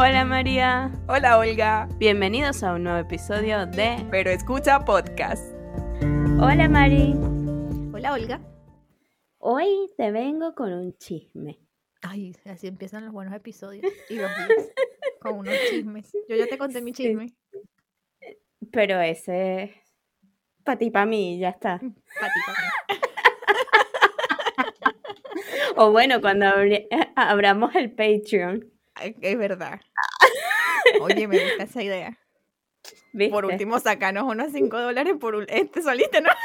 Hola María. Hola Olga. Bienvenidos a un nuevo episodio de Pero escucha podcast. Hola Mari. Hola Olga. Hoy te vengo con un chisme. Ay, así empiezan los buenos episodios y los días con unos chismes. Yo ya te conté mi chisme. Pero ese es para ti, para mí, ya está. Para ti, para mí. O bueno, cuando abri- abramos el Patreon. Es verdad. Oye, me gusta esa idea. ¿viste? Por último, sacanos unos 5 dólares por un... Este soliste, ¿no?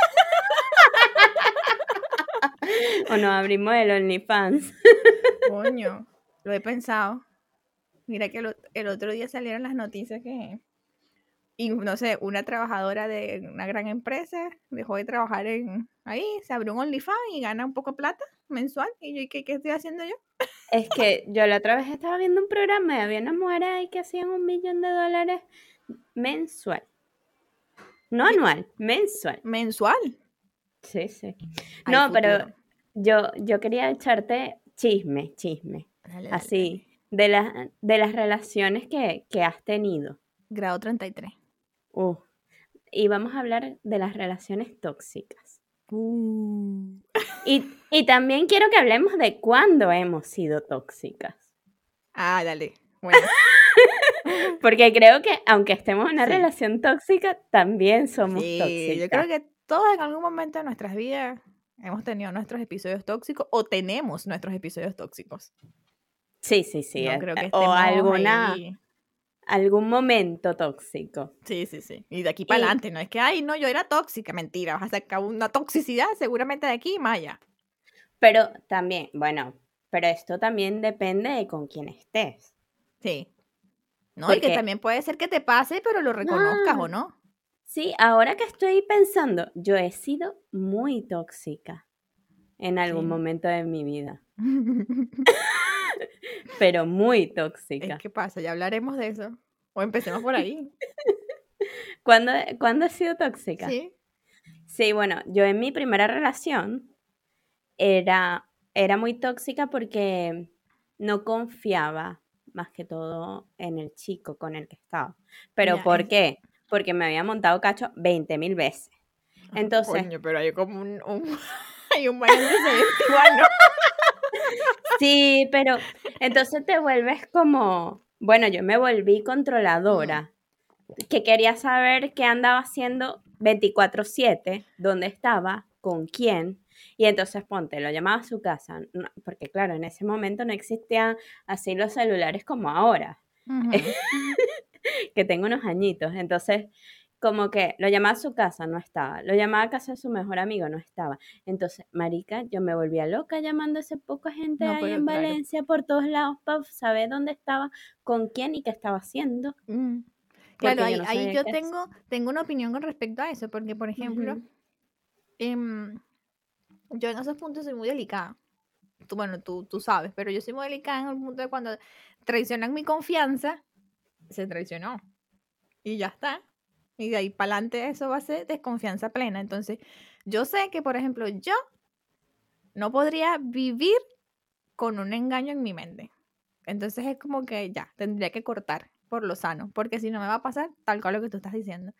O nos abrimos el OnlyFans. Coño, lo he pensado. Mira que el, el otro día salieron las noticias que, y no sé, una trabajadora de una gran empresa dejó de trabajar en ahí, se abrió un OnlyFans y gana un poco de plata mensual. Y yo, ¿y qué, qué estoy haciendo yo? Es que yo la otra vez estaba viendo un programa y había unas mujeres ahí que hacían un millón de dólares mensual. No anual, mensual. Mensual. Sí, sí. Hay No, pero yo, yo quería echarte chisme, chisme. Dale, dale, Así, de, las de las relaciones que, que has tenido. Grado 33. Uh, y vamos a hablar de las relaciones tóxicas. Uh. Y, y también quiero que hablemos de cuándo hemos sido tóxicas. Ah, dale. Bueno, Porque creo que aunque estemos en una Sí. relación tóxica, también somos sí, tóxicas. yo creo que todos en algún momento de nuestras vidas hemos tenido nuestros episodios tóxicos o tenemos nuestros episodios tóxicos. Sí, sí, sí. no eh, creo que o alguna, ahí. Algún momento tóxico. Sí, sí, sí. Y de aquí para adelante, no es que, ay, no, yo era tóxica, mentira, vas a sacar una toxicidad seguramente de aquí y más allá. Pero también, bueno, pero esto también depende de con quién estés. Sí. No, y que Porque- también puede ser que te pase, pero lo reconozcas o no. Sí, ahora que estoy pensando, yo he sido muy tóxica en algún Sí. momento de mi vida, pero muy tóxica. es que pasa, ya hablaremos de eso. O empecemos por ahí. ¿Cuándo, cuándo he sido tóxica? Sí. Sí, bueno, yo en mi primera relación era, era muy tóxica porque no confiaba más que todo en el chico con el que estaba. ¿Pero por es- qué? Porque me había montado cacho 20 mil veces. Entonces, Coño, pero hay como un, un- hay un buen antecedente igual, ¿no? Sí, pero entonces te vuelves como, bueno, yo me volví controladora, que quería saber qué andaba haciendo 24/7, dónde estaba, con quién. Y entonces ponte, lo llamaba a su casa, no- porque claro, en ese momento no existían así los celulares como ahora, que tengo unos añitos. Entonces, como que lo llamaba a su casa, no estaba. Lo llamaba a casa de su mejor amigo, no estaba. Entonces, marica, yo me volvía loca llamando a ese poca gente No, ahí en claro. Valencia por todos lados para saber dónde estaba, con quién y qué estaba haciendo. Mm. Claro, yo ahí, no ahí sabía yo tengo, tengo una opinión con respecto a eso, porque, por ejemplo, em, yo en esos puntos soy muy delicada. Tú, bueno, tú, tú sabes, pero yo soy muy delicada en el punto de cuando traicionan mi confianza, se traicionó. Y ya está. Y de ahí para adelante eso va a ser desconfianza plena. Entonces, yo sé que, por ejemplo, yo no podría vivir con un engaño en mi mente. Entonces es como que ya, tendría que cortar por lo sano, porque si no me va a pasar tal cual lo que tú estás diciendo.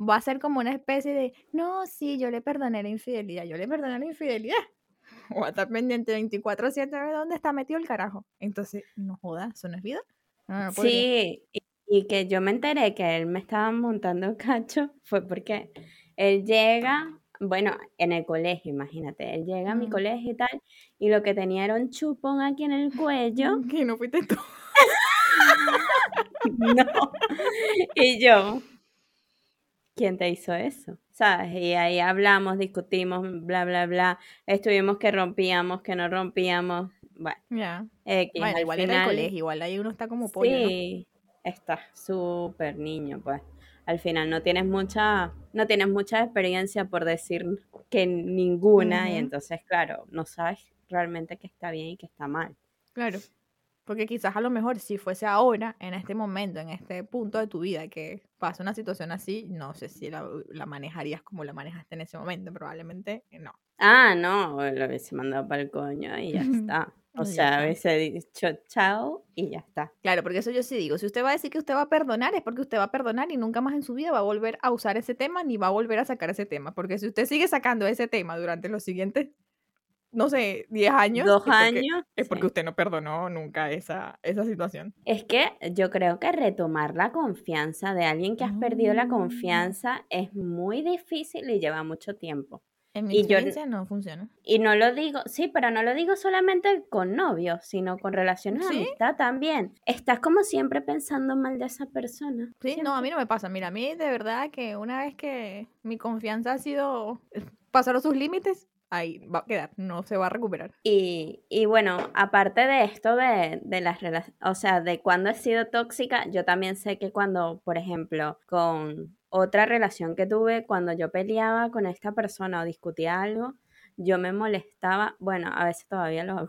Va a ser como una especie de, no, sí, yo le perdoné la infidelidad, yo le perdoné la infidelidad. O a estar pendiente 24-7 de dónde está metido el carajo. Entonces, no joda, eso no es vida. Sí, y, y que yo me enteré que él me estaba montando cacho fue porque él llega, bueno, en el colegio, imagínate, él llega a mi colegio y tal, y lo que tenía era un chupón aquí en el cuello. Que no fuiste tú. No. Y yo, ¿quién te hizo eso? ¿Sabes? Y ahí hablamos, discutimos, bla, bla, bla. Estuvimos que rompíamos, que no rompíamos. Bueno, Ya. X, Bueno, al igual era el final- colegio, igual ahí uno está como pollo, ¿no? Estás súper niño, pues. Al final no tienes mucha, no tienes mucha experiencia por decir que ninguna, y entonces, claro, no sabes realmente qué está bien y qué está mal. Claro. Porque quizás a lo mejor si fuese ahora, en este momento, en este punto de tu vida, que pasa una situación así, no sé si la, la manejarías como la manejaste en ese momento, probablemente no. Ah, no, lo hubiese mandado para el coño y ya está. O sea, está. hubiese dicho chao y ya está. Claro, porque eso yo sí digo. Si usted va a decir que usted va a perdonar, es porque usted va a perdonar y nunca más en su vida va a volver a usar ese tema ni va a volver a sacar ese tema. Porque si usted sigue sacando ese tema durante los siguientes, no sé, 10 años, Dos es porque, años. es porque sí. usted no perdonó nunca esa, esa situación. Es que yo creo que retomar la confianza de alguien que has perdido la Mm. confianza es muy difícil y lleva mucho tiempo. En mi Y yo- experiencia no funciona. Y no lo digo, sí, pero no lo digo solamente con novios, sino con relaciones de amistad también. Estás como siempre pensando mal de esa persona. Sí, no, a mí no me pasa. Mira, a mí de verdad que una vez que mi confianza ha sido, pasaron sus límites, ahí va a quedar, no se va a recuperar. Y, y bueno, aparte de esto de, de las relaciones, o sea, de cuando he sido tóxica, yo también sé que cuando, por ejemplo, con otra relación que tuve, cuando yo peleaba con esta persona o discutía algo, yo me molestaba, bueno, a veces todavía lo hago,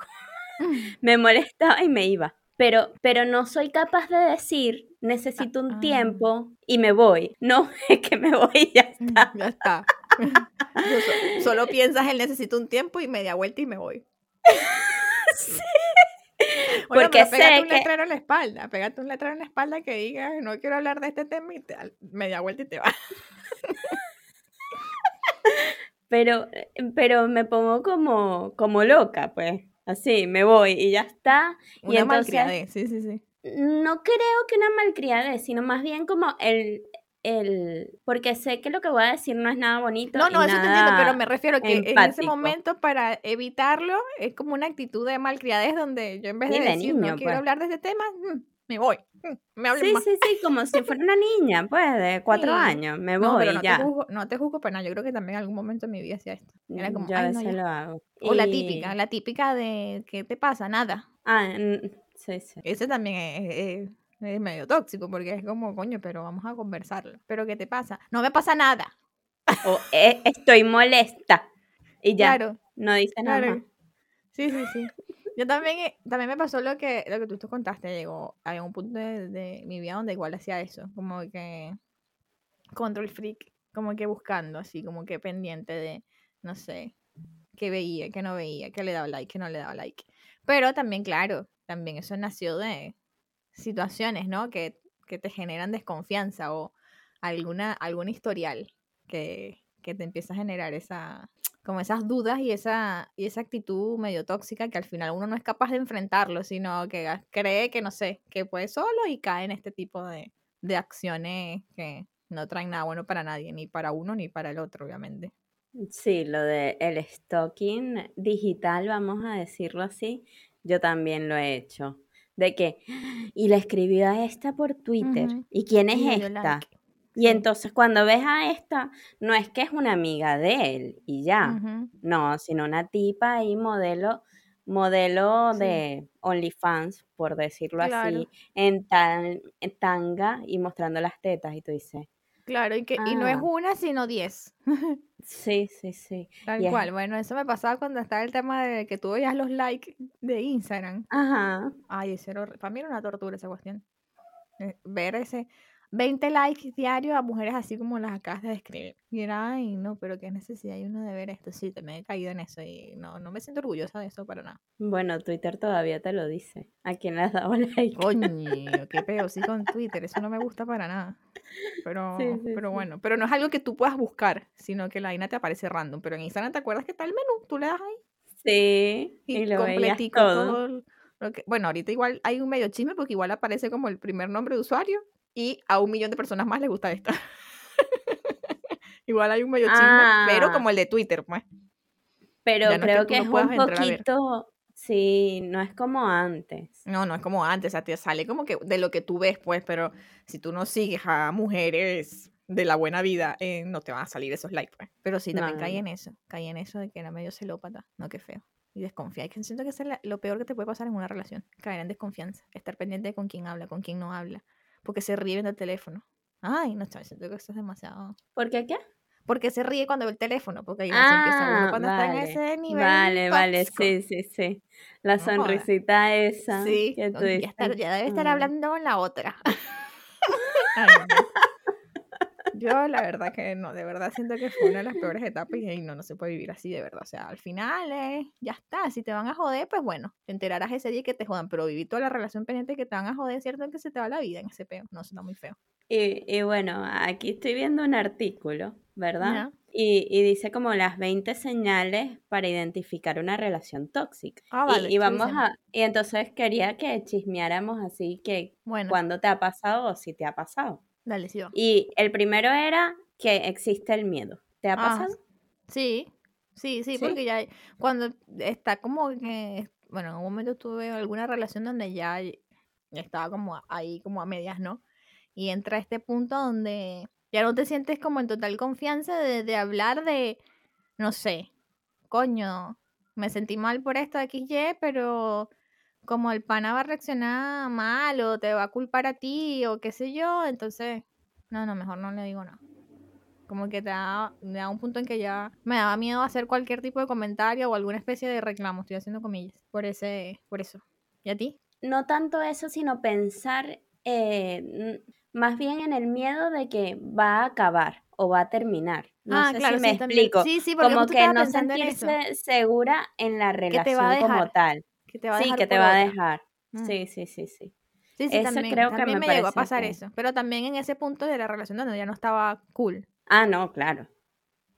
me molestaba y me iba. Pero, pero no soy capaz de decir, necesito un ah. tiempo y me voy. No, es que me voy y ya está. Ya está. Solo piensas en necesito un tiempo y media vuelta y me voy. Bueno, Porque pero pégate sé un que- letrero en la espalda, pégate un letrero en la espalda que diga no quiero hablar de este tema y te, media vuelta y te vas. Pero, eh, pero me pongo como, como loca, pues. Así, me voy y ya está. Y Una entonces, malcriadez, sí, sí, sí. no creo que una malcriadez, sino más bien como el, el, porque sé que lo que voy a decir no es nada bonito. No, no, eso te entiendo, pero me refiero que en ese momento para evitarlo es como una actitud de malcriadez donde yo en vez de de decir no niño, quiero pues. hablar de este tema, mm, me voy. mm, me Sí, más. sí, sí, como si fuera una niña, pues, de cuatro Sí. años. Me No, voy pero y no te, juzgo, no te juzgo para nada. Yo creo que también en algún momento de mi vida hacía esto. Era como, Yo "Ay, no, veces ya". lo hago. O la típica, la típica de ¿qué te pasa? Nada. Ah, mm, sí, sí. Ese también es, es- es medio tóxico porque es como, coño, pero vamos a conversarlo. ¿Pero qué te pasa? No me pasa nada. O "Eh, estoy molesta. Y ya, Claro, no dice nada claro. más. Sí, sí, sí. Yo también, eh, también me pasó lo que, lo que tú te contaste. Llegó, había un punto de, de mi vida donde igual hacía eso. Como que control freak. Como que buscando, así, como que pendiente de, no sé, qué veía, qué no veía, qué le daba like, qué no le daba like. Pero también, claro, también eso nació de situaciones, ¿no? Que, que te generan desconfianza o alguna, algún historial que, que te empieza a generar esa, como esas dudas y esa, y esa actitud medio tóxica que al final uno no es capaz de enfrentarlo, sino que cree que, no sé, que puede solo y cae en este tipo de, de acciones que no traen nada bueno para nadie, ni para uno ni para el otro, obviamente. Sí, lo de el stalking digital, vamos a decirlo así, yo también lo he hecho. De que, y le escribí a esta por Twitter. ¿Y quién es Y esta? like. Y entonces cuando ves a esta, no es que es una amiga de él y ya. No, sino una tipa ahí modelo, modelo Sí. de OnlyFans, por decirlo así, en, tan, en tanga y mostrando las tetas. Y tú dices, Claro, y, que, y no es Ah. una, sino diez. sí, sí, sí. Tal cual. Bueno, eso me pasaba cuando estaba el tema de que tú veías los likes de Instagram. Ajá. Ay, ese era Para mí era una tortura esa cuestión. Eh, Ver ese 20 likes diarios a mujeres así como las acabas de describir. Y era, ay, no, pero qué necesidad hay uno de ver esto. Sí, también he caído en eso y no, no me siento orgullosa de eso para nada. Bueno, Twitter todavía te lo dice. ¿A quién le has dado like? Coño, qué peo, sí con Twitter, eso no me gusta para nada. Pero, Sí, sí, pero bueno, pero no es algo que tú puedas buscar, sino que la vaina te aparece random. Pero en Instagram te acuerdas que está el menú, tú le das ahí Sí, y, y lo completico todo. todo. lo que, bueno, ahorita igual hay un medio chisme porque igual aparece como el primer nombre de usuario y a un millón de personas más les gusta esta. igual hay un medio chisme, pero Ah. como el de Twitter, pues. Pero no es que creo que no es un poquito, sí, no es como antes. No, no es como antes, o sea, te sale como que de lo que tú ves, pues, pero si tú no sigues a mujeres de la buena vida, eh, no te van a salir esos likes, pues. Pero sí, también No, caí en eso, caí en eso de que era medio celópata, no, qué feo. Y desconfiar, que siento que es lo peor que te puede pasar en una relación, caer en desconfianza, estar pendiente de con quién habla, con quién no habla, porque se ríe viendo el teléfono. Ay, no, chaval, siento que eso es demasiado... ¿Por qué qué? Porque se ríe cuando ve el teléfono, porque ahí así empieza uno Ah, cuando está en vale. ese nivel Vale, vale, sí, sí, sí. La No sonrisita esa Sí, que tú ya, debe estar "Mm". hablando con la otra. Ay, no. Yo la verdad que no, de verdad siento que fue una de las peores etapas y no, no se puede vivir así de verdad. O sea, al final eh, ya está, si te van a joder, pues bueno, te enterarás ese día que te jodan, pero vivir toda la relación pendiente que te van a joder, cierto que se te va la vida en ese peo. No, suena muy feo. Y, y bueno, aquí estoy viendo un artículo, ¿verdad? Y, y, dice como las 20 señales para identificar una relación tóxica. Ah, vale, y, y, vamos a, y entonces quería que chismeáramos así que bueno. cuándo te ha pasado o si te ha pasado. Dale, sí. Y el primero era que existe el miedo. ¿Te ha ah, pasado? sí, sí, sí, porque ya cuando está como que, bueno, en un momento tuve alguna relación donde ya estaba como ahí, como a medias, ¿no? Y entra este punto donde ya no te sientes como en total confianza de, de hablar de, no sé, coño, me sentí mal por esto de XY, pero como el pana va a reaccionar mal o te va a culpar a ti o qué sé yo, entonces, no, no, mejor no le digo nada. Como que te da, me da un punto en que ya me daba miedo hacer cualquier tipo de comentario o alguna especie de reclamo, estoy haciendo comillas, por ese, por eso. ¿Y a ti? No tanto eso, sino pensar eh, más bien en el miedo de que va a acabar o va a terminar. No ah, sé si me explico. Sí, sí, como que no sentirse segura en la relación como tal sí, que te va a dejar. Mm. Sí, sí, sí, sí. Sí, sí, también, creo que me, llegó a pasar eso. Pero también en ese punto de la relación donde ya no estaba cool. Ah, no, claro.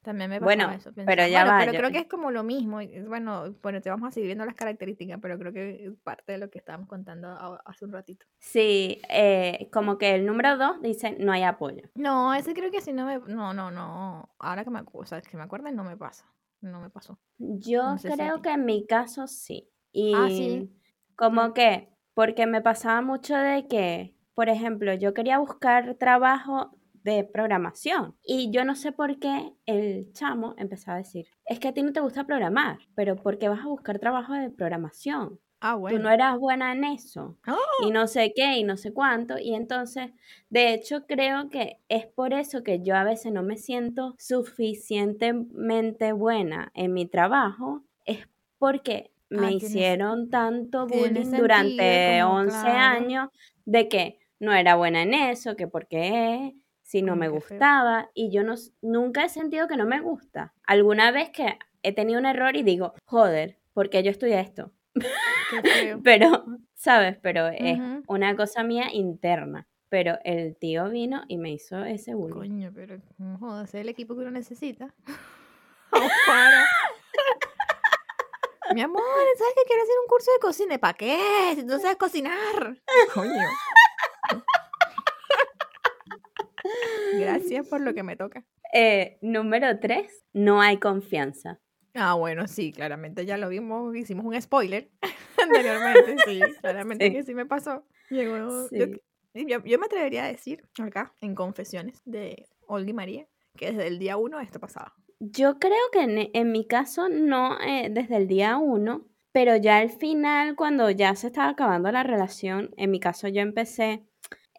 También me pasaba eso. pero ya va. Pero creo que es como lo mismo. Bueno, bueno, te vamos a seguir viendo las características, pero creo que es parte de lo que estábamos contando hace un ratito. Sí, eh, como que el número dos dice no hay apoyo. No, ese creo que sí no me... No, no, no. Ahora que me, o sea, que me acuerdo no me pasa. No me pasó. Yo creo que en mi caso sí. Ah, y como que, porque me pasaba mucho de que, por ejemplo, yo quería buscar trabajo de programación y yo no sé por qué el chamo empezaba a decir, es que a ti no te gusta programar, pero ¿por qué vas a buscar trabajo de programación? Ah, bueno. Tú no eras buena en eso. Y ¡Oh! no sé qué, y no sé cuánto. Y entonces, de hecho, creo que es por eso que yo a veces no me siento suficientemente buena en mi trabajo. Es porque me hicieron tanto bullying durante 11 años de que no era buena en eso, que porque si no me gustaba y yo no, nunca he sentido que no me gusta. Alguna vez que he tenido un error y digo, joder, porque yo estudié esto. pero, ¿sabes? Pero es una cosa mía interna. Pero el tío vino y me hizo ese bullying. Coño, pero joder, es el equipo que uno necesita. Mi amor, ¿sabes que quiero hacer un curso de cocina? ¿Para qué? Si no sabes cocinar. Coño. Gracias por lo que me toca. Eh, número tres, no hay confianza. Ah, bueno, sí, claramente ya lo vimos, hicimos un spoiler anteriormente, sí, claramente que sí me pasó. Llegó, yo, yo, me atrevería a decir acá, en Confesiones de Olga y María, que desde el día uno esto pasaba. Yo creo que en, mi caso no eh, desde el día uno, pero ya al final, cuando ya se estaba acabando la relación, en mi caso yo empecé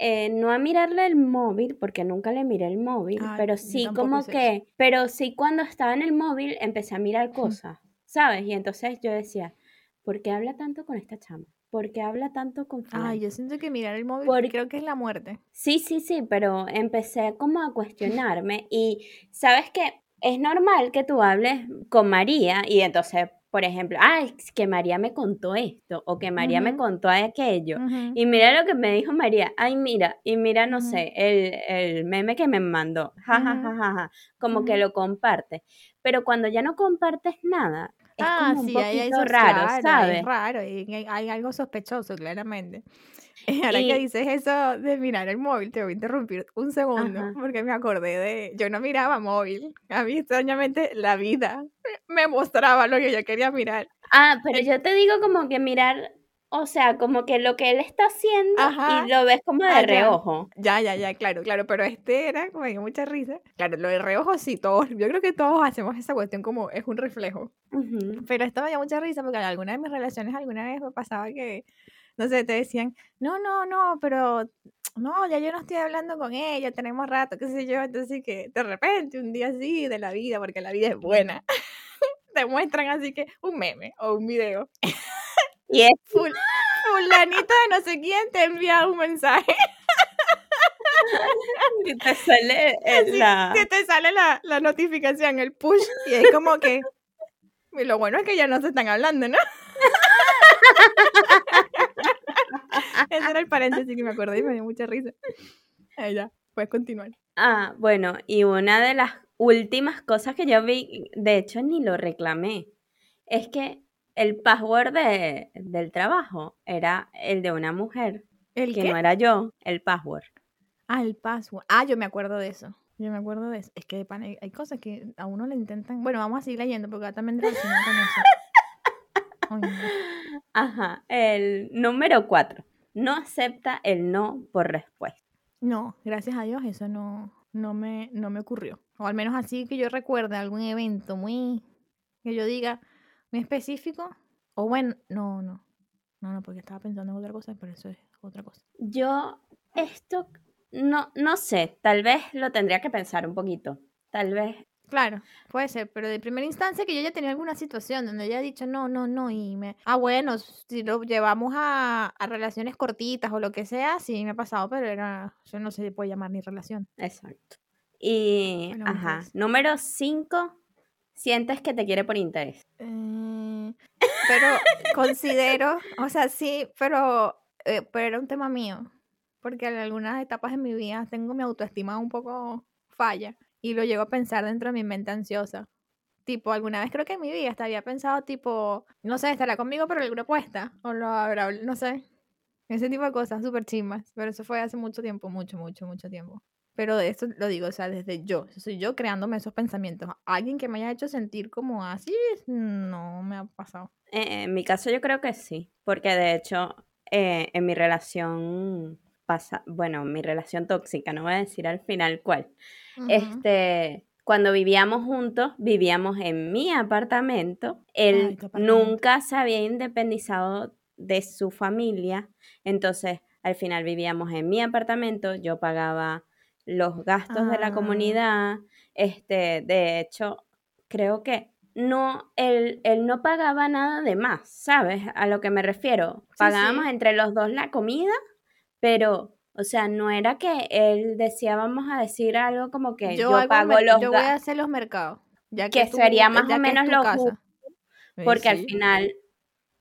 eh, no a mirarle el móvil, porque nunca le miré el móvil, pero sí como que, pero sí cuando estaba en el móvil empecé a mirar cosas, ¿sabes? Y entonces yo decía, ¿por qué habla tanto con esta chama? ¿Por qué habla tanto con Ay, yo siento que mirar el móvil porque creo que es la muerte. Sí, sí, sí, pero empecé como a cuestionarme y sabes que es normal que tú hables con María y entonces, por ejemplo, ay, que María me contó esto o que María me contó aquello. Y mira lo que me dijo María, ay, mira, y mira, no sé, el, el, meme que me mandó, ja, ja, ja, ja, ja. como que lo comparte. Pero cuando ya no compartes nada, es ah, como un poquito raro, ¿sabes? Es raro, y hay algo sospechoso, claramente. Ahora que dices eso de mirar el móvil, te voy a interrumpir un segundo, porque me acordé de, yo no miraba móvil, a mí extrañamente la vida me mostraba lo que yo quería mirar. Ah, pero yo te digo como que mirar, o sea, como que lo que él está haciendo y lo ves como de ah, reojo. Ya. ya, ya, claro, claro, pero este era como que mucha risa. Claro, lo de reojo sí, todos, yo creo que todos hacemos esa cuestión como es un reflejo. Pero esto me dio mucha risa porque en alguna de mis relaciones alguna vez me pasaba que no sé, te decían, no, no, no, pero no, ya yo no estoy hablando con ella, tenemos rato, qué sé yo, entonces que de repente un día así de la vida, porque la vida es buena, te muestran así que un meme o un video. Y es fulanito de no sé quién te envía un mensaje. Y te sale eh, la... Que te sale la, la notificación, el push, y es como que... Y lo bueno es que ya no se están hablando, ¿no? Ese era el paréntesis que me acordé y me dio mucha risa. Ahí ya, puedes continuar. Ah, bueno, y una de las últimas cosas que yo vi, de hecho ni lo reclamé, es que el password de- del trabajo era el de una mujer, ¿El que qué? no era yo, el password. Ah, el password. Ah, yo me acuerdo de eso. Yo me acuerdo de eso. Es que de hay, hay cosas que a uno le intentan. Bueno, vamos a seguir leyendo porque también con eso. Ay, no. Ajá, el número cuatro, no acepta el no por respuesta. No, gracias a Dios eso no, no, me, no me ocurrió. O al menos así que yo recuerde algún evento muy, que yo diga, muy específico. O bueno, no, no. No, no, porque estaba pensando en otra cosa, pero eso es otra cosa. Yo, esto, no, no sé, tal vez lo tendría que pensar un poquito. Tal vez, Claro, puede ser, pero de primera instancia que yo ya tenía alguna situación donde ella ha dicho no, no, no, y me... Ah, bueno, si lo llevamos a, a relaciones cortitas o lo que sea, sí me ha pasado, pero era... Eso no se puede llamar ni relación. exacto. Y, Bueno, ajá, número cinco, sientes que te quiere por interés. Eh, pero considero, o sea, sí, pero, eh, pero era un tema mío, porque en algunas etapas de mi vida tengo mi autoestima un poco falla y lo llego a pensar dentro de mi mente ansiosa. Tipo, alguna vez creo que en mi vida hasta había pensado, tipo, no sé, estará conmigo, pero grupo está, o lo habrá, no sé, ese tipo de cosas súper chimbas, pero eso fue hace mucho tiempo, mucho, mucho, mucho tiempo. Pero de esto lo digo, o sea, desde yo, soy yo creándome esos pensamientos. Alguien que me haya hecho sentir como así, no me ha pasado. Eh, en mi caso yo creo que sí, porque de hecho eh, en mi relación pasa, bueno, mi relación tóxica, no voy a decir al final cuál. Este, cuando vivíamos juntos, vivíamos en mi apartamento. Él apartamento. nunca se había independizado de su familia, entonces al final vivíamos en mi apartamento, yo pagaba los gastos de la Ah. comunidad, este, de hecho, creo que no, él, él no pagaba nada de más, ¿sabes? A lo que me refiero. Sí, Pagábamos sí. entre los dos la comida, pero, o sea, no era que él decía, vamos a decir algo como que yo, pago los yo voy a hacer los mercados. Ya que tú- sería más ya o que menos lo justo, Sí, porque al final,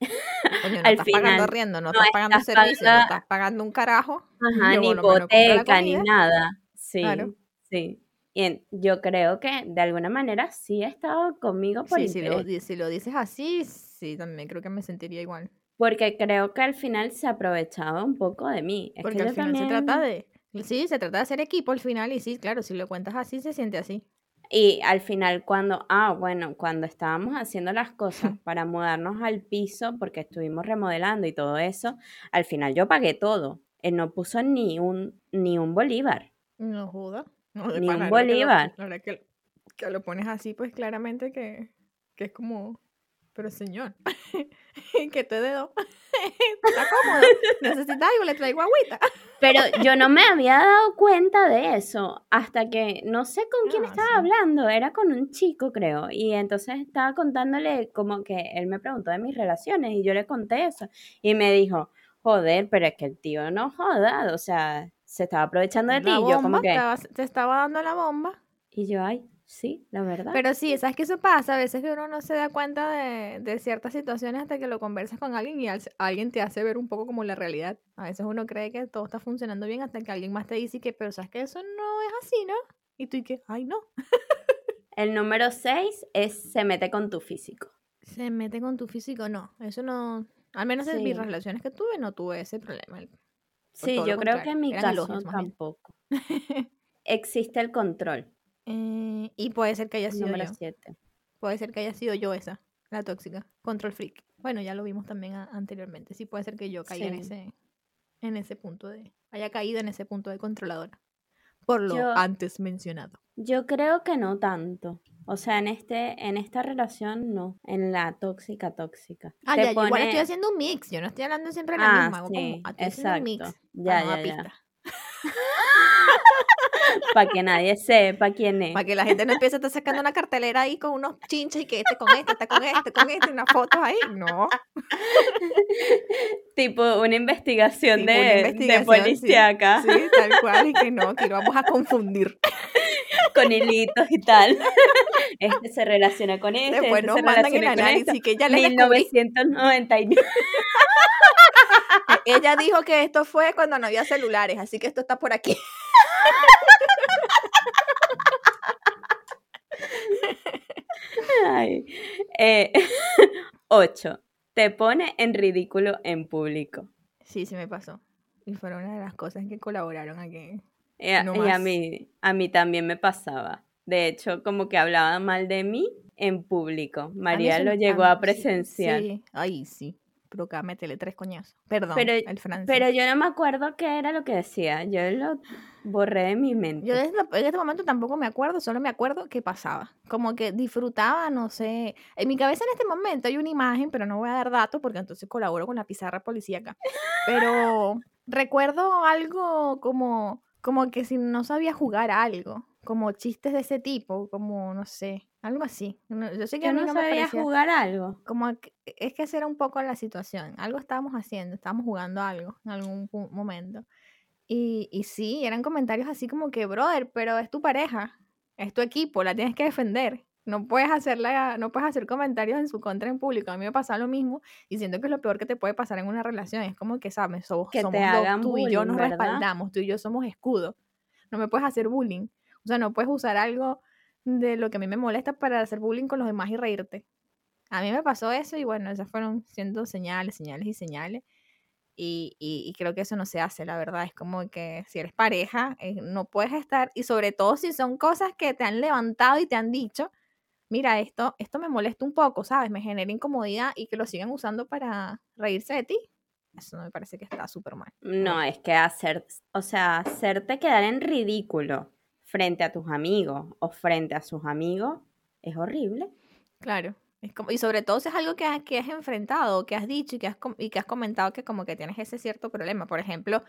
no al estás pagando final arriendo, no no estás pagando servicio, no paga- estás pagando un carajo. ajá, ni hipoteca, ni nada. Sí, Claro. sí. Y yo creo que de alguna manera sí ha estado conmigo por Sí, si lo, si lo dices así, sí, también creo que me sentiría igual. Porque creo que al final se aprovechaba un poco de mí. Es Porque que al final se trata también... de... Sí, se trata de hacer equipo al final y sí, claro, si lo cuentas así, se siente así. Y al final cuando, ah, bueno, cuando estábamos haciendo las cosas para mudarnos al piso, porque estuvimos remodelando y todo eso, al final yo pagué todo. Él no puso ni un, ni un bolívar. No joda. No, Ni un pana, ahora que lo- bolívar. que, que lo pones así, pues claramente que, que es como... Pero señor, que te dedo. Está cómodo. Necesitas algo, le traigo agüita. Pero yo no me había dado cuenta de eso hasta que no sé con quién Ah, estaba sí. hablando, era con un chico creo, y entonces estaba contándole como que él me preguntó de mis relaciones y yo le conté eso y me dijo, joder, pero es que el tío no joda, o sea, se estaba aprovechando de ti yo como que, te estaba dando la bomba. y yo, ay, sí, la verdad. Pero sí, sabes que eso pasa, a veces que uno no se da cuenta de, de ciertas situaciones hasta que lo conversas con alguien y al- alguien te hace ver un poco como la realidad. A veces uno cree que todo está funcionando bien hasta que alguien más te dice que, pero sabes que eso no es así, ¿no? Y tú y que, ay, no. El número 6 es se mete con tu físico. Se mete con tu físico, no. Eso no, al menos en mis relaciones que tuve, no tuve ese problema. Sí, yo creo que en mi eran caso tampoco. Existe el control, Eh, y puede ser que haya sido número yo. 7. Puede ser que haya sido yo esa, la tóxica, control freak. Bueno, ya lo vimos también a- anteriormente. Sí, puede ser que yo caiga en ese, en ese punto de, haya caído en ese punto de controladora. Por lo Yo- antes mencionado. Yo creo que no tanto. O sea, en este, en esta relación no. En la tóxica, tóxica. Ah, Te ya, igual estoy haciendo un mix. Yo no estoy hablando siempre de la Ah, misma. hago sí, como, haciendo un mix. exacto. Ya, ya, ya. Para que nadie sepa quién es. Para que la gente no empiece a estar sacando una cartelera ahí con unos chinches y que este con este, este con este, con este, unas fotos ahí. No. tipo una investigación, Tipo de, una investigación, de policíaca Sí, tal cual, y que no, que lo vamos a confundir. con hilitos y tal. Este se relaciona con este, Después este nos se mandan el relaciona con análisis esto. que ella les descubrí. 1999. Ella dijo que esto fue cuando no había celulares, así que esto está por aquí. Ay. Eh, ocho. Te pone en ridículo en público. Sí, sí me pasó. Y fue una de las cosas que colaboraron aquí. Y a, No y a mí, a mí también me pasaba. De hecho, como que hablaba mal de mí en público. María lo llegó a presenciar. Sí, ay, sí. Pero acá métele tres coñazos. Perdón, Pero- el francés. Pero yo no me acuerdo qué era lo que decía. Yo lo borré de mi mente. Yo desde en este momento tampoco me acuerdo, solo me acuerdo qué pasaba. Como que disfrutaba, no sé. En mi cabeza en este momento hay una imagen, pero no voy a dar datos porque entonces colaboro con la pizarra policíaca. Pero recuerdo algo como, como que si no sabía jugar a algo, como chistes de ese tipo, como no sé, algo así. No- Yo sé que Yo a mí no no sabía jugar algo. como que- es que esa era un poco la situación. Algo estábamos haciendo, estábamos jugando algo en algún momento. Y, y sí, eran comentarios así como que, brother, pero es tu pareja, es tu equipo, la tienes que defender. No puedes, hacerla, no puedes hacer comentarios en su contra en público. A mí me pasa lo mismo y siento que es lo peor que te puede pasar en una relación. Es como que, ¿sabes? Somos, Que te somos hagan dos, tú y yo nos respaldamos, tú y yo somos escudo. No me puedes hacer bullying. O sea, no puedes usar algo de lo que a mí me molesta para hacer bullying con los demás y reírte. A mí me pasó eso y bueno, esas fueron siendo señales, señales y señales. Y, y- y creo que eso no se hace, la verdad. Es como que si eres pareja, eh, no puedes estar, y sobre todo si son cosas que te han levantado y te han dicho, mira, esto, esto me molesta un poco, ¿sabes? Me genera incomodidad y que lo sigan usando para reírse de ti. Eso no me parece que está súper mal. No, es que hacer, o sea, hacerte quedar en ridículo frente a tus amigos o frente a sus amigos es horrible. Claro. Es como, y sobre todo si es algo que has, que has enfrentado, que has dicho y que has, y que has comentado que como que tienes ese cierto problema. Por ejemplo,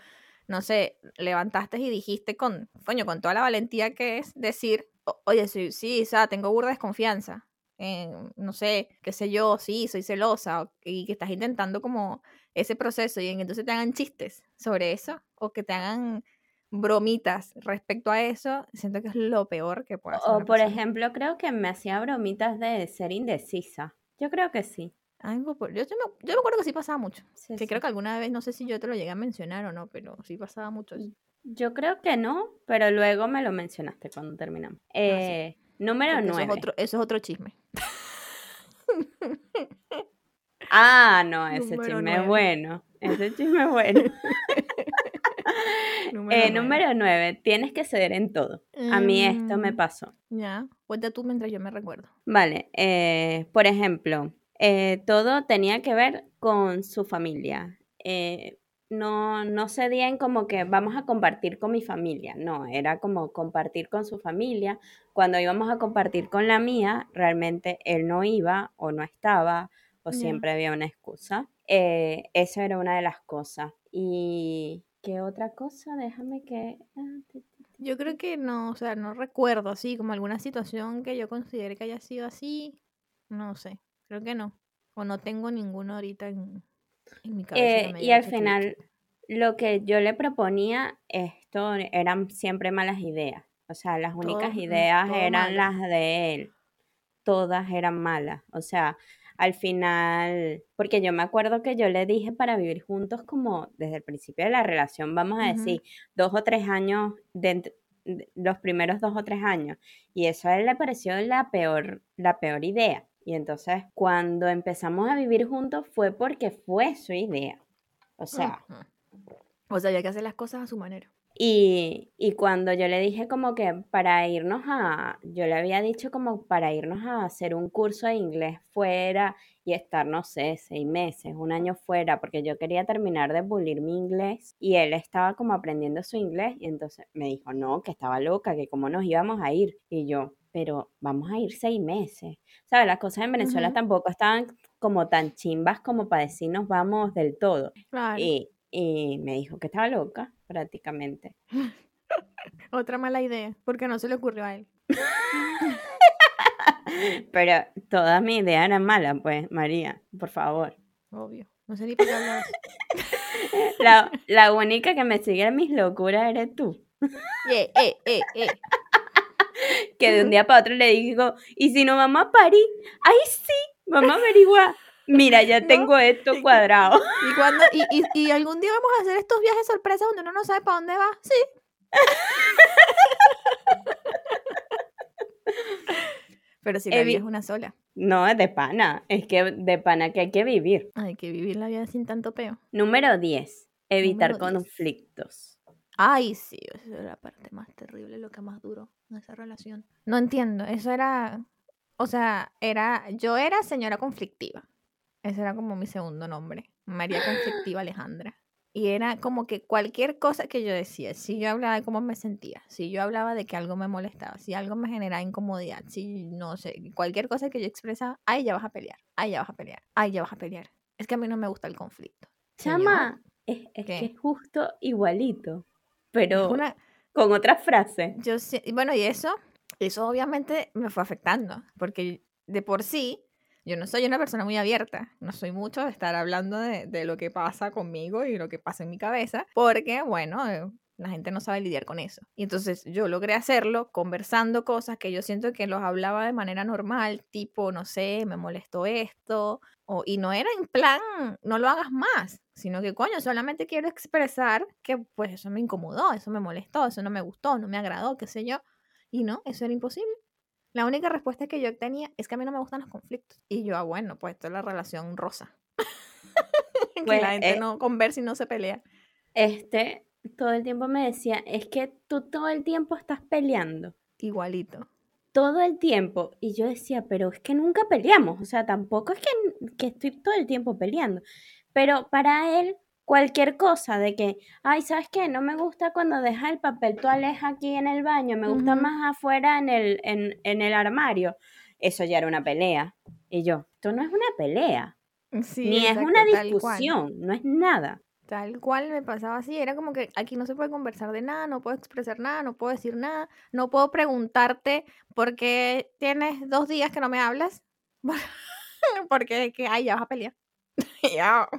no sé, levantaste y dijiste con, coño, con toda la valentía que es decir, "O- oye, sí, sí, o sea, tengo burda desconfianza. eh, no sé, qué sé yo, sí, soy celosa. y que estás intentando como ese proceso y en- entonces te hagan chistes sobre eso o que te hagan bromitas respecto a eso, siento que es lo peor que puede hacer O por persona. ejemplo, creo que me hacía bromitas de ser indecisa. Yo creo que sí. Algo por- yo, yo me, yo me acuerdo que sí pasaba mucho. Sí, Que sí. creo que alguna vez, no sé si yo te lo llegué a mencionar o no, pero sí pasaba mucho eso. Yo creo que no, pero luego me lo mencionaste cuando terminamos. Eh, número Porque Eso es, 9. otro, eso es otro chisme. Ah, no, ese Número chisme es bueno. Ese chisme es bueno. Número Eh, nueve. número 9. Tienes que ceder en todo. A mí esto me Mm, pasó. Ya, cuenta tú mientras yo me recuerdo. Vale, eh, por ejemplo, eh, todo tenía que ver con su familia. Eh, no, no cedían como que vamos a compartir con mi familia, no, era como compartir con su familia. Cuando íbamos a compartir con la mía, realmente él no iba o no estaba o siempre había una excusa. Eh, eso era una de las cosas. ¿Y qué otra cosa? Déjame que... ah, Yo creo que no, o sea, no recuerdo así, como alguna situación que yo considere que haya sido así. No sé, creo que no. O no tengo ninguno ahorita en, en mi cabeza. que Eh, y al final, lo que yo le proponía, esto eran siempre malas ideas. O sea, las únicas Todo, ideas eran malo. las de él. Todas eran malas. O sea, al final, porque yo me acuerdo que yo le dije para vivir juntos como desde el principio de la relación, vamos a decir, dos o tres años, de, de- los primeros dos o tres años. Y eso a él le pareció la peor, la peor idea. Y entonces, cuando empezamos a vivir juntos fue porque fue su idea. O sea. O sea, había que hacer las cosas a su manera. y, y cuando yo le dije como que para irnos a, yo le había dicho como para irnos a hacer un curso de inglés fuera y estar, no sé, seis meses, un año fuera, porque yo quería terminar de pulir mi inglés y él estaba como aprendiendo su inglés y entonces me dijo, no, que estaba loca, que cómo nos íbamos a ir. Y yo, pero vamos a ir seis meses. ¿Sabes? Las cosas en Venezuela tampoco estaban como tan chimbas como para decirnos vamos del todo. Claro. Y, y me dijo que estaba loca, prácticamente. Otra mala idea, porque no se le ocurrió a él. Pero toda mi idea era mala, pues, María, por favor. Obvio. No sé ni por qué. La, la única que me sigue en mis locuras eres tú. Eh, eh, eh, eh. Que de un día para otro le digo, ¿y si no vamos a París? ¡Ay, sí! Vamos a averiguar. Mira, ya No. tengo esto cuadrado. ¿Y, cuándo, y, y, y algún día vamos a hacer estos viajes sorpresa donde uno no sabe para dónde va. Sí. Pero si la vida es una sola. No, es de pana. Es que de pana que hay que vivir. Hay que vivir la vida sin tanto peo. Número 10. Evitar Número 10. conflictos. Ay, sí, esa era la parte más terrible, lo que más duró en esa relación. No entiendo, eso era, o sea, era, yo era señora conflictiva. Ese era como mi segundo nombre, María Conflictiva Alejandra. Y era como que cualquier cosa que yo decía, si yo hablaba de cómo me sentía, si yo hablaba de que algo me molestaba, si algo me generaba incomodidad, si no sé, cualquier cosa que yo expresaba, ay, ya vas a pelear, ay, ya vas a pelear, ay, ya vas a pelear. Es que a mí no me gusta el conflicto. Chama, es, que es justo igualito, pero una, con otra frase. Yo bueno, y eso, eso obviamente me fue afectando, porque de por sí, yo no soy una persona muy abierta, no soy mucho de estar hablando de, de lo que pasa conmigo y lo que pasa en mi cabeza, porque, bueno, la gente no sabe lidiar con eso. Y entonces yo logré hacerlo conversando cosas que yo siento que los hablaba de manera normal, tipo, no sé, me molestó esto, o, y no era en plan, no lo hagas más, sino que, coño, solamente quiero expresar que pues eso me incomodó, eso me molestó, eso no me gustó, no me agradó, qué sé yo. Y no, eso era imposible. La única respuesta que yo obtenía es que a mí no me gustan los conflictos. Y yo, ah, bueno, pues esto es la relación rosa. que Pues, la gente eh, no conversa y no se pelea. Este todo el tiempo me decía, es que tú todo el tiempo estás peleando. Igualito. todo el tiempo. Y yo decía, pero es que nunca peleamos. O sea, tampoco es que, que estoy todo el tiempo peleando. Pero para él, cualquier cosa de que, ay, ¿sabes qué? No me gusta cuando deja el papel toalé aquí en el baño, me gusta más afuera en el, en, en el armario. Eso ya era una pelea. Y yo, esto no es una pelea, Sí, ni es una discusión, no es nada. Tal cual me pasaba así, era como que aquí no se puede conversar de nada, no puedo expresar nada, no puedo decir nada, no puedo preguntarte por qué tienes dos días que no me hablas, porque que, ay, ya vas a pelear. Y ya,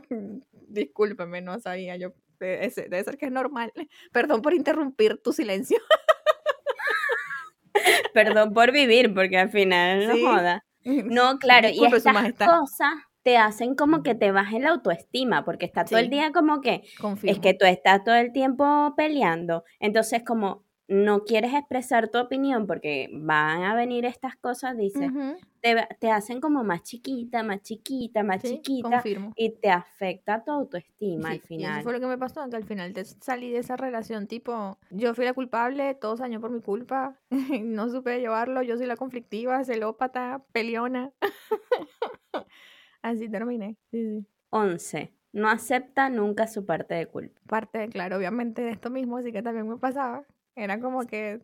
discúlpeme, no sabía yo, debe ser que es normal. Perdón por interrumpir tu silencio. Perdón por vivir, porque al final no joda. No, claro, y Disculpe, su estas cosas te hacen como que te bajen la autoestima, porque está todo el Sí. día como que, Confirmo. es que tú estás todo el tiempo peleando, entonces como no quieres expresar tu opinión porque van a venir estas cosas, dices, Ujú, te, te hacen como más chiquita, más chiquita, más sí, chiquita, confirmo. y te afecta tu autoestima Sí, al y eso final. fue lo que me pasó, que al final te salí de esa relación, tipo, yo fui la culpable, todo se dañó por mi culpa, no supe llevarlo, yo soy la conflictiva, celópata, peleona. Así terminé. Sí, sí. 11. No acepta nunca su parte de culpa. Parte, claro, obviamente de esto mismo, así que también me pasaba. Era como que,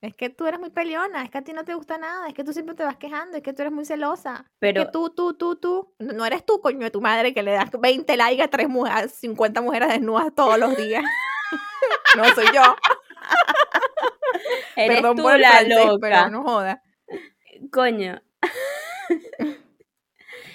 es que tú eres muy peleona, es que a ti no te gusta nada, es que tú siempre te vas quejando, es que tú eres muy celosa. Pero que tú, tú, tú, tú, no no eres tú, coño de tu madre, que le das 20 likes a tres mujeres, 50 mujeres desnudas todos los días. no soy yo. eres Perdón tú por el la francés, loca. pero no joda. Coño,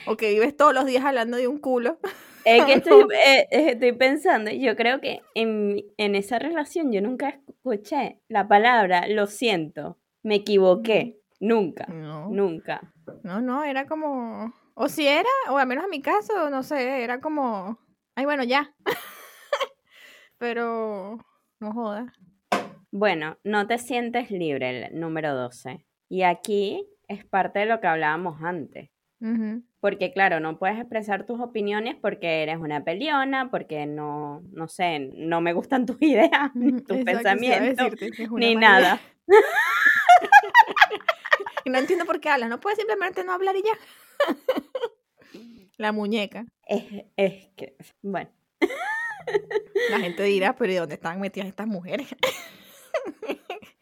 O que vives todos los días hablando de un culo. Es que estoy, eh, estoy pensando, yo creo que en, en esa relación yo nunca escuché la palabra lo siento, me equivoqué, nunca, No, nunca. no, no, era como, o si era, o al menos en mi caso, no sé, era como, ay, bueno, ya. pero no joda. Bueno, no te sientes libre, el número 12. Y aquí es parte de lo que hablábamos antes. Ujú. Porque claro, no puedes expresar tus opiniones porque eres una peleona, porque no, no sé, no me gustan tus ideas, ni tus exacto, pensamientos, ni nada. Y no entiendo por qué hablas, no puedes simplemente no hablar y ya. La muñeca. Es, es que, bueno. La gente dirá, pero ¿y dónde están metidas estas mujeres?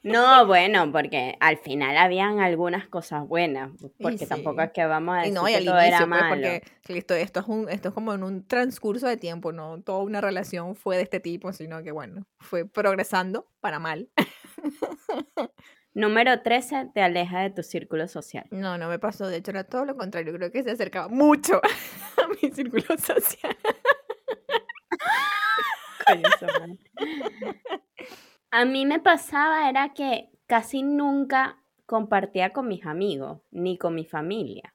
No, bueno, porque al final habían algunas cosas buenas, porque tampoco es que vamos a decir no, que todo era pues, malo. porque esto, esto, es un, esto es como en un transcurso de tiempo, no toda una relación fue de este tipo, sino que bueno, fue progresando para mal. Número 13, te aleja de tu círculo social. No, no me pasó, de hecho era todo lo contrario, creo que se acercaba mucho a mi círculo social. a mí me pasaba era que casi nunca compartía con mis amigos, ni con mi familia.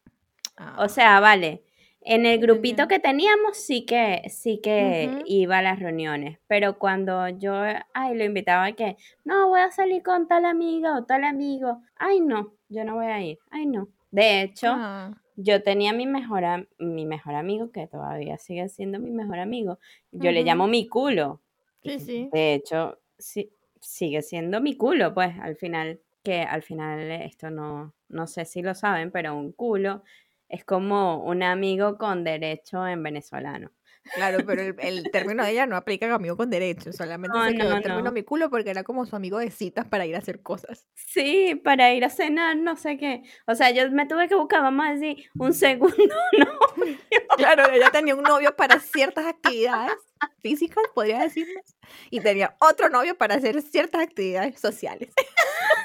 O ah. sea, vale, en el grupito que teníamos sí que, sí que iba a las reuniones, pero cuando yo ay, lo invitaba a que, no, voy a salir con tal amiga o tal amigo, ay no, yo no voy a ir, ay no. De hecho, ah. yo tenía mi mejor, mi mejor amigo, que todavía sigue siendo mi mejor amigo, yo le llamo mi culo. Sí, sí. De hecho, sí, sigue siendo mi culo, pues al final, que al final esto no, no sé si lo saben, pero un culo es como un amigo con derecho en venezolano. Claro, pero el, término de ella no aplica a amigo con derecho, solamente se quedó el término mi culo porque era como su amigo de citas para ir a hacer cosas. Sí, para ir a cenar, no sé qué. O sea, yo me tuve que buscar, vamos a decir, un segundo novio. Claro, ella tenía un novio para ciertas actividades físicas, podría decirles, y tenía otro novio para hacer ciertas actividades sociales.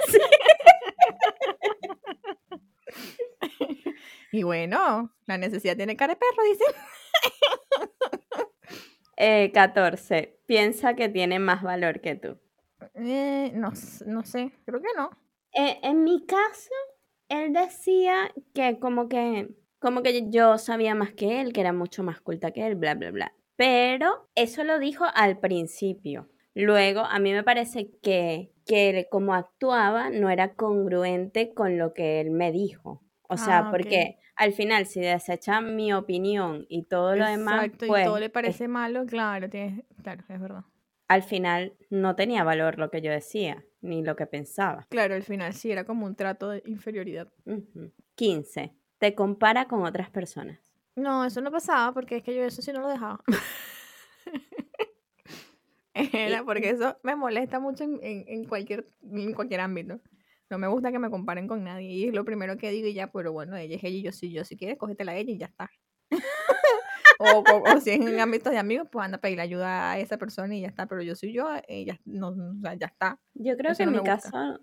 Sí. Y bueno, la necesidad tiene cara de perro, dice. Eh, 14. Piensa que tiene más valor que tú. Eh, no, no sé, creo que no. Eh, en mi caso, él decía que como que como que yo sabía más que él, que era mucho más culta que él, bla, bla, bla. Pero eso lo dijo al principio. Luego, a mí me parece que, que como actuaba no era congruente con lo que él me dijo. O sea, ah, porque al final, si desecha mi opinión y todo lo demás. Exacto, y todo pues, le parece malo, claro, claro, es verdad. Al final no tenía valor lo que yo decía, ni lo que pensaba. Claro, al final sí era como un trato de inferioridad. 15. Te compara con otras personas. No, eso no pasaba porque es que yo eso sí no lo dejaba. Era porque eso me molesta mucho en, cualquier, en cualquier ámbito. No me gusta que me comparen con nadie. Y es lo primero que digo y ya, pero bueno, ella es ella y yo soy yo. Si quieres, cógetela a ella y ya está. o, o, si es en ámbitos de amigos, pues anda a pedir ayuda a esa persona y ya está. Pero yo soy yo, ella no, ya está. Yo creo que en mi caso,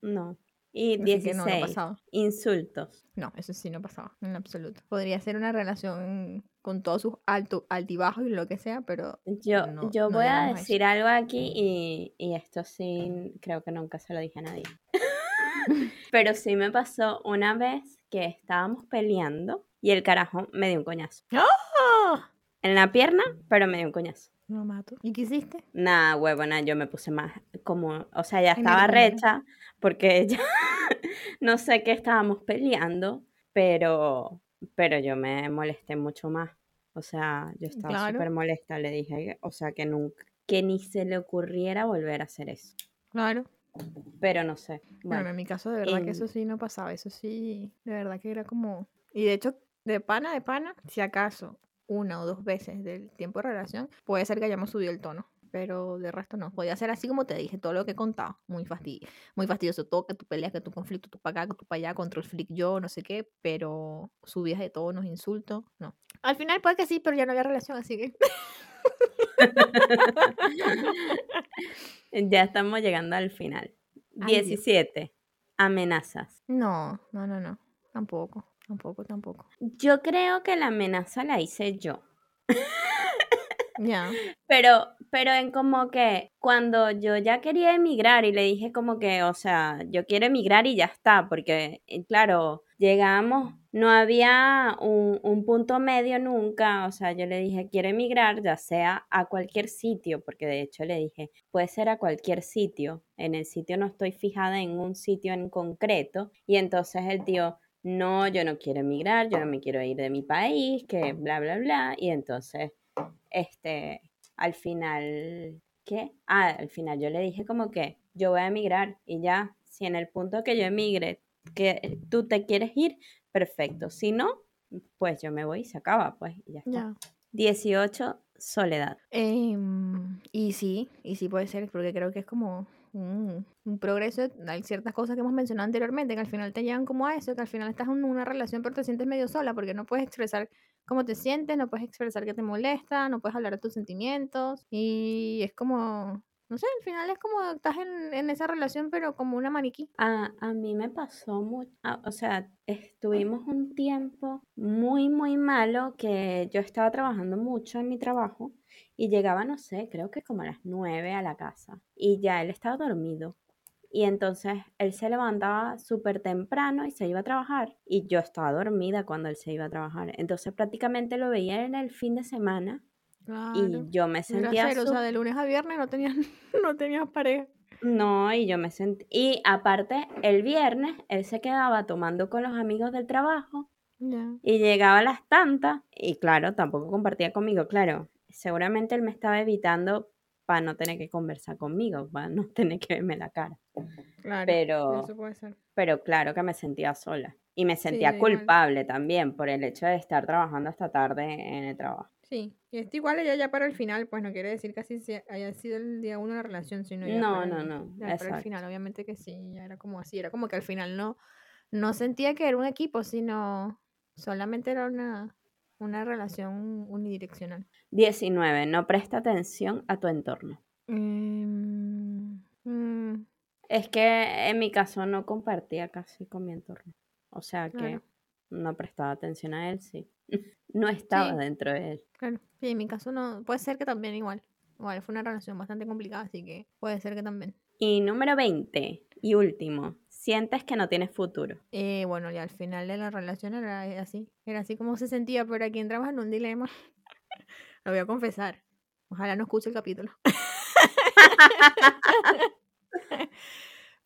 no. Y 16, insultos. No, eso sí no pasaba, en absoluto. Podría ser una relación con todos sus altos, altibajos y lo que sea, pero... Yo, yo voy a decir algo aquí y, y, esto sí creo que nunca se lo dije a nadie. Pero sí me pasó una vez que estábamos peleando y el carajo me dio un coñazo. ¡Ah! En la pierna, pero me dio un coñazo. No mato. ¿Y qué hiciste? Nada, huevona, yo me puse más como, o sea, ya estaba recha porque ya no sé qué estábamos peleando, pero pero yo me molesté mucho más. O sea, yo estaba súper molesta, le dije, o sea, que nunca que ni se le ocurriera volver a hacer eso. Claro. Pero no sé. Bueno, en mi caso de verdad que eso sí no pasaba, eso sí, de verdad que era como... Y de hecho, de pana, de pana, si acaso una o dos veces del tiempo de relación, puede ser que hayamos subido el tono. Pero de resto no. Podía ser así como te dije, todo lo que he contado. Muy, muy fastidioso. Todo que tú peleas, que tu conflicto, tú para acá, que tú para allá, control flick yo, no sé qué. Pero subidas de tonos, insultos, no. Al final puede que sí, pero ya no había relación, así que. ya estamos llegando al final. 17. Amenazas. No, no, no, no. Tampoco, tampoco, tampoco. Yo creo que la amenaza la hice yo. Ya. Pero, pero en como que cuando yo ya quería emigrar y le dije como que, o sea, yo quiero emigrar y ya está, porque eh, claro, llegamos, no había un, un, punto medio nunca, o sea, yo le dije, quiero emigrar, ya sea a cualquier sitio, porque de hecho le dije, puede ser a cualquier sitio, en el sitio no estoy fijada en un sitio en concreto, y entonces el tío, no, yo no quiero emigrar, yo no me quiero ir de mi país, que bla, bla, bla, y entonces este, al final, ¿qué? Ah, al final yo le dije como que yo voy a emigrar y ya, si en el punto que yo emigre, que tú te quieres ir, perfecto. Si no, pues yo me voy y se acaba, pues, y ya está. 18, soledad. Em, y sí, y sí puede ser, porque creo que es como un, un progreso. Hay ciertas cosas que hemos mencionado anteriormente que al final te llevan como a eso, que al final estás en una relación pero te sientes medio sola porque no puedes expresar cómo te sientes, no puedes expresar qué te molesta, no puedes hablar de tus sentimientos y es como, no sé, al final es como estás en, en esa relación pero como una maniquí. A, a mí me pasó mucho, o sea, estuvimos un tiempo muy, muy malo que yo estaba trabajando mucho en mi trabajo y llegaba, no sé, creo que como a las nueve a la casa y ya él estaba dormido. Y entonces él se levantaba súper temprano y se iba a trabajar. Y yo estaba dormida cuando él se iba a trabajar. Entonces prácticamente lo veía en el fin de semana. Y yo me sentía... cero, o sea, de lunes a viernes no tenías, no tenías pareja. No, y yo me sentí... Y aparte, el viernes él se quedaba tomando con los amigos del trabajo Ya. y llegaba a las tantas. Y claro, tampoco compartía conmigo. Claro, seguramente él me estaba evitando para no tener que conversar conmigo, para no tener que verme la cara. Claro. Pero... Eso puede ser. pero claro que me sentía sola. Y me sentía igual. culpable también por el hecho de estar trabajando hasta tarde en el trabajo. Sí, y esto igual ella ya para el final, pues no quiere decir que así haya sido el día uno de la relación, sino ya No, para no, el- no, ya para el final, obviamente que sí, ya era como así, era como que al final no, no sentía que era un equipo, sino solamente era una, una relación unidireccional. 19. No presta atención a tu entorno. Em, mm, Es que en mi caso no compartía casi con mi entorno. O sea que Claro. no prestaba atención a él, sí. No estaba Sí. dentro de él. claro, sí, en mi caso no, puede ser que también igual, igual fue una relación bastante complicada, así que puede ser que también. Y número 20 y último. Sientes que no tienes futuro. Eh, bueno, ya al final de la relación era así, era así como se sentía, pero aquí entramos en un dilema. Lo voy a confesar. Ojalá no escuche el capítulo.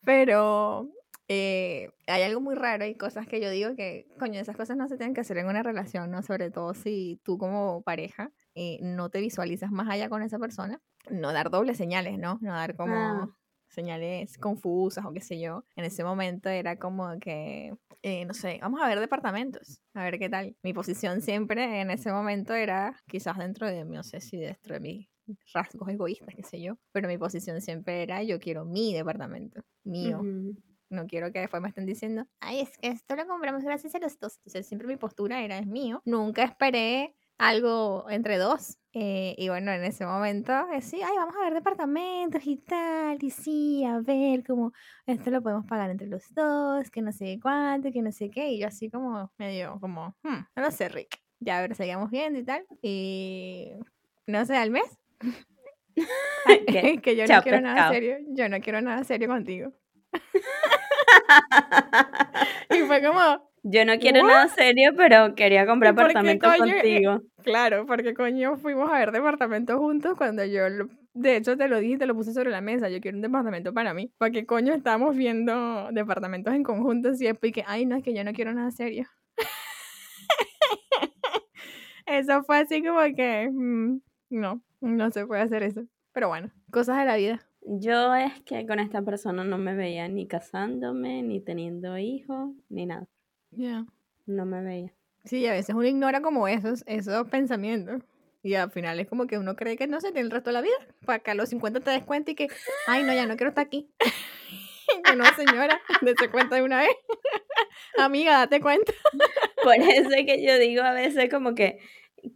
pero eh, hay algo muy raro, hay cosas que yo digo que, coño, esas cosas no se tienen que hacer en una relación, ¿no? Sobre todo si tú como pareja eh, no te visualizas más allá con esa persona. No dar dobles señales, ¿no? No dar como Ah. Señales confusas o qué sé yo. En ese momento era como que, eh, no sé, vamos a ver departamentos, a ver qué tal. Mi posición siempre en ese momento era, quizás dentro de, no sé si dentro de mis rasgos egoístas, qué sé yo, pero mi posición siempre era, yo quiero mi departamento, mío. Ujú. No quiero que después me estén diciendo, ay, es que esto lo compramos gracias a los dos. Entonces siempre mi postura era, es mío. Nunca esperé algo entre dos. Eh, y bueno, en ese momento, eh, sí, ay, vamos a ver departamentos y tal. Y sí, a ver cómo esto lo podemos pagar entre los dos, que no sé cuánto, que no sé qué. Y yo así como, medio como, hmm, no lo sé, Rick. Ya, a ver, seguimos viendo y tal. Y no sé, al mes. Ay, Que- yo no chao, quiero nada pescado. serio. Yo no quiero nada serio contigo. Y fue como, Yo no quiero ¿What? nada serio, pero quería comprar apartamento coño? Eh, contigo. claro, porque coño fuimos a ver departamentos juntos cuando yo, lo- de hecho te lo dije, y te lo puse sobre la mesa, yo quiero un departamento para mí. ¿Para qué coño estamos viendo departamentos en conjunto y después que, ay no, es que yo no quiero nada serio? eso fue así como que, mm, no, no se puede hacer eso. Pero bueno, cosas de la vida. Yo es que con esta persona no me veía ni casándome, ni teniendo hijos, ni nada. Ya. No me veía. Sí, a veces uno ignora como esos, esos pensamientos. Y al final es como que uno cree que no se tiene el resto de la vida. Para que a los 50 te des cuenta y que, ay, no, ya no quiero estar aquí. no, señora, dese cuenta de una vez. Amiga, date cuenta. Por eso es que yo digo a veces como que,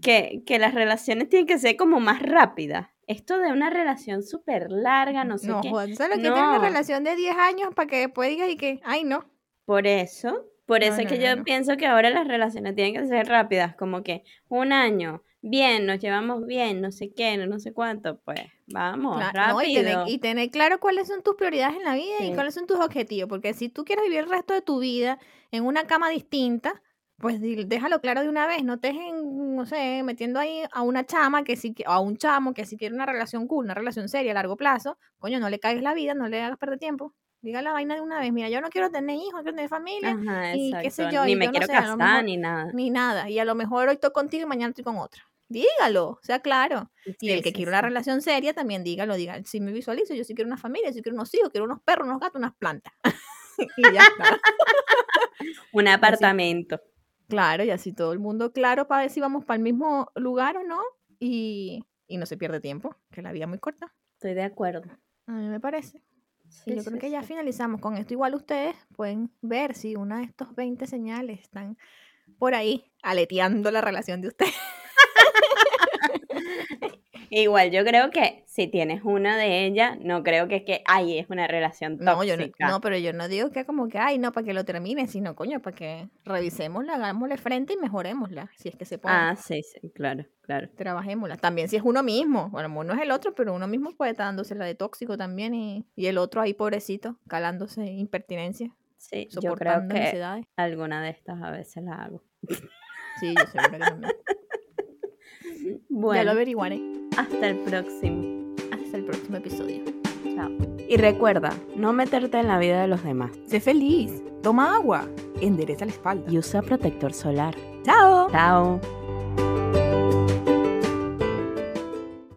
que, que las relaciones tienen que ser como más rápidas. Esto de una relación súper larga, no sé no, qué. joder, ¿tú ¿sabes lo que tiene una No. relación de 10 años para que después digas y que, ay, no? Por eso, por No, eso es que no, yo no. pienso que ahora las relaciones tienen que ser rápidas, como que un año, bien, nos llevamos bien, no sé qué, no, sé cuánto, pues vamos, no, y, tener, rápido. y tener claro cuáles son tus prioridades en la vida y cuáles son tus objetivos. Porque si tú quieres vivir el resto de tu vida en una cama distinta, pues déjalo claro de una vez. No te dejen, no sé, metiendo ahí a una chama que sí, o a un chamo que si quiere una relación cool, una relación seria a largo plazo. Coño, no le caigas la vida, no le hagas perder tiempo. Diga la vaina de una vez. Mira, yo no quiero tener hijos, no quiero tener familia, Ajá, y qué sé yo, Ni y me yo no quiero sé, casar mejor- ni nada. ni nada. Y a lo mejor hoy estoy contigo y mañana estoy con otra. Dígalo, sea claro. Y Sí, el que sí, quiere una relación seria también dígalo, diga, si me visualizo, yo sí quiero una familia, sí quiero unos hijos, quiero unos perros, unos gatos, unas plantas. y ya está. Un apartamento. Claro, y así todo el mundo claro para ver si vamos para el mismo lugar o no. Y, y no se pierde tiempo, que la vida es muy corta. Estoy de acuerdo. A mí me parece. Y yo creo que ya finalizamos con esto. Igual ustedes pueden ver si una de estos 20 señales están por ahí aleteando la relación de ustedes. Igual yo creo que si tienes una de ellas, no creo que es que, ay, es una relación tóxica. No, yo no, no, pero yo no digo que como que, ay, no, para que lo termine, sino, coño, para que revisémosla, hagámosle frente y mejorémosla, si es que se puede. Ah, sí, sí, claro, claro. Trabajémosla. También si es uno mismo, bueno, no es el otro, pero uno mismo puede estar dándose la de tóxico también y, y el otro ahí pobrecito, calándose impertinencia. Sí, yo creo que alguna de estas a veces la hago. Sí, yo seguro que también. Bueno, ya lo averiguaré. Hasta el próximo. Hasta el próximo episodio. Chao. Y recuerda, no meterte en la vida de los demás. Sé feliz. Toma agua. Endereza la espalda. Y usa protector solar. Chao. Chao.